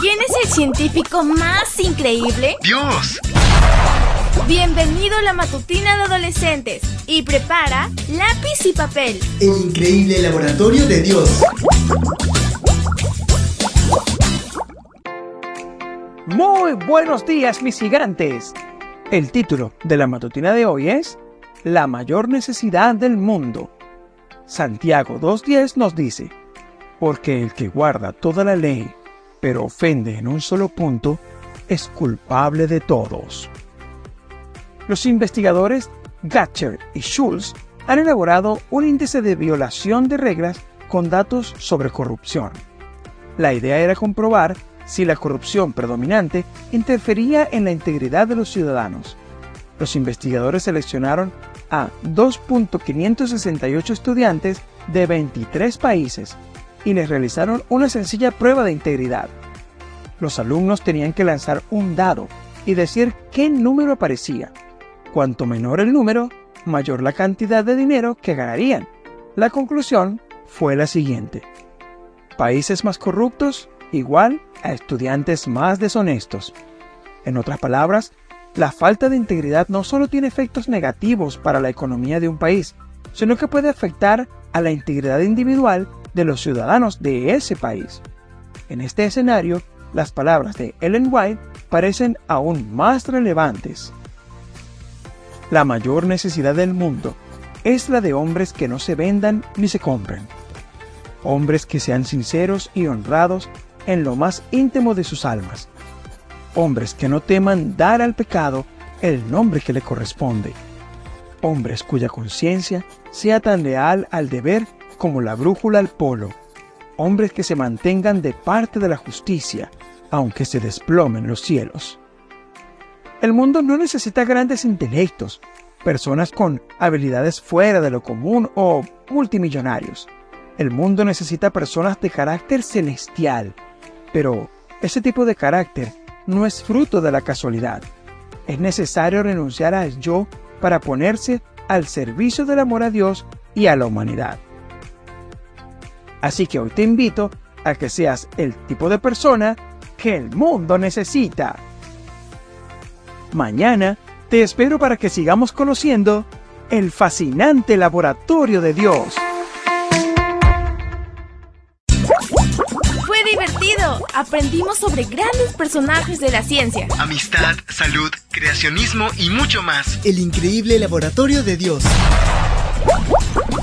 ¿Quién es el científico más increíble? ¡Dios! Bienvenido a la matutina de adolescentes y prepara lápiz y papel. El increíble laboratorio de Dios. Muy buenos días, mis gigantes. El título de la matutina de hoy es La mayor necesidad del mundo. Santiago 2.10 nos dice, porque el que guarda toda la ley, pero ofende en un solo punto, es culpable de todos. Los investigadores Gatcher y Schulz han elaborado un índice de violación de reglas con datos sobre corrupción. La idea era comprobar si la corrupción predominante interfería en la integridad de los ciudadanos. Los investigadores seleccionaron a 2.568 estudiantes de 23 países y les realizaron una sencilla prueba de integridad. Los alumnos tenían que lanzar un dado y decir qué número aparecía. Cuanto menor el número, mayor la cantidad de dinero que ganarían. La conclusión fue la siguiente. Países más corruptos igual a estudiantes más deshonestos. En otras palabras, la falta de integridad no solo tiene efectos negativos para la economía de un país, sino que puede afectar a la integridad individual de los ciudadanos de ese país. En este escenario, las palabras de Ellen White parecen aún más relevantes. La mayor necesidad del mundo es la de hombres que no se vendan ni se compren. Hombres que sean sinceros y honrados en lo más íntimo de sus almas. Hombres que no teman dar al pecado el nombre que le corresponde. Hombres cuya conciencia sea tan leal al deber como la brújula al polo, hombres que se mantengan de parte de la justicia, aunque se desplomen los cielos. El mundo no necesita grandes intelectos, personas con habilidades fuera de lo común o multimillonarios. El mundo necesita personas de carácter celestial, pero ese tipo de carácter no es fruto de la casualidad. Es necesario renunciar al yo para ponerse al servicio del amor a Dios y a la humanidad. Así que hoy te invito a que seas el tipo de persona que el mundo necesita. Mañana te espero para que sigamos conociendo el fascinante laboratorio de Dios. Fue divertido. Aprendimos sobre grandes personajes de la ciencia. Amistad, salud, creacionismo y mucho más. El increíble laboratorio de Dios.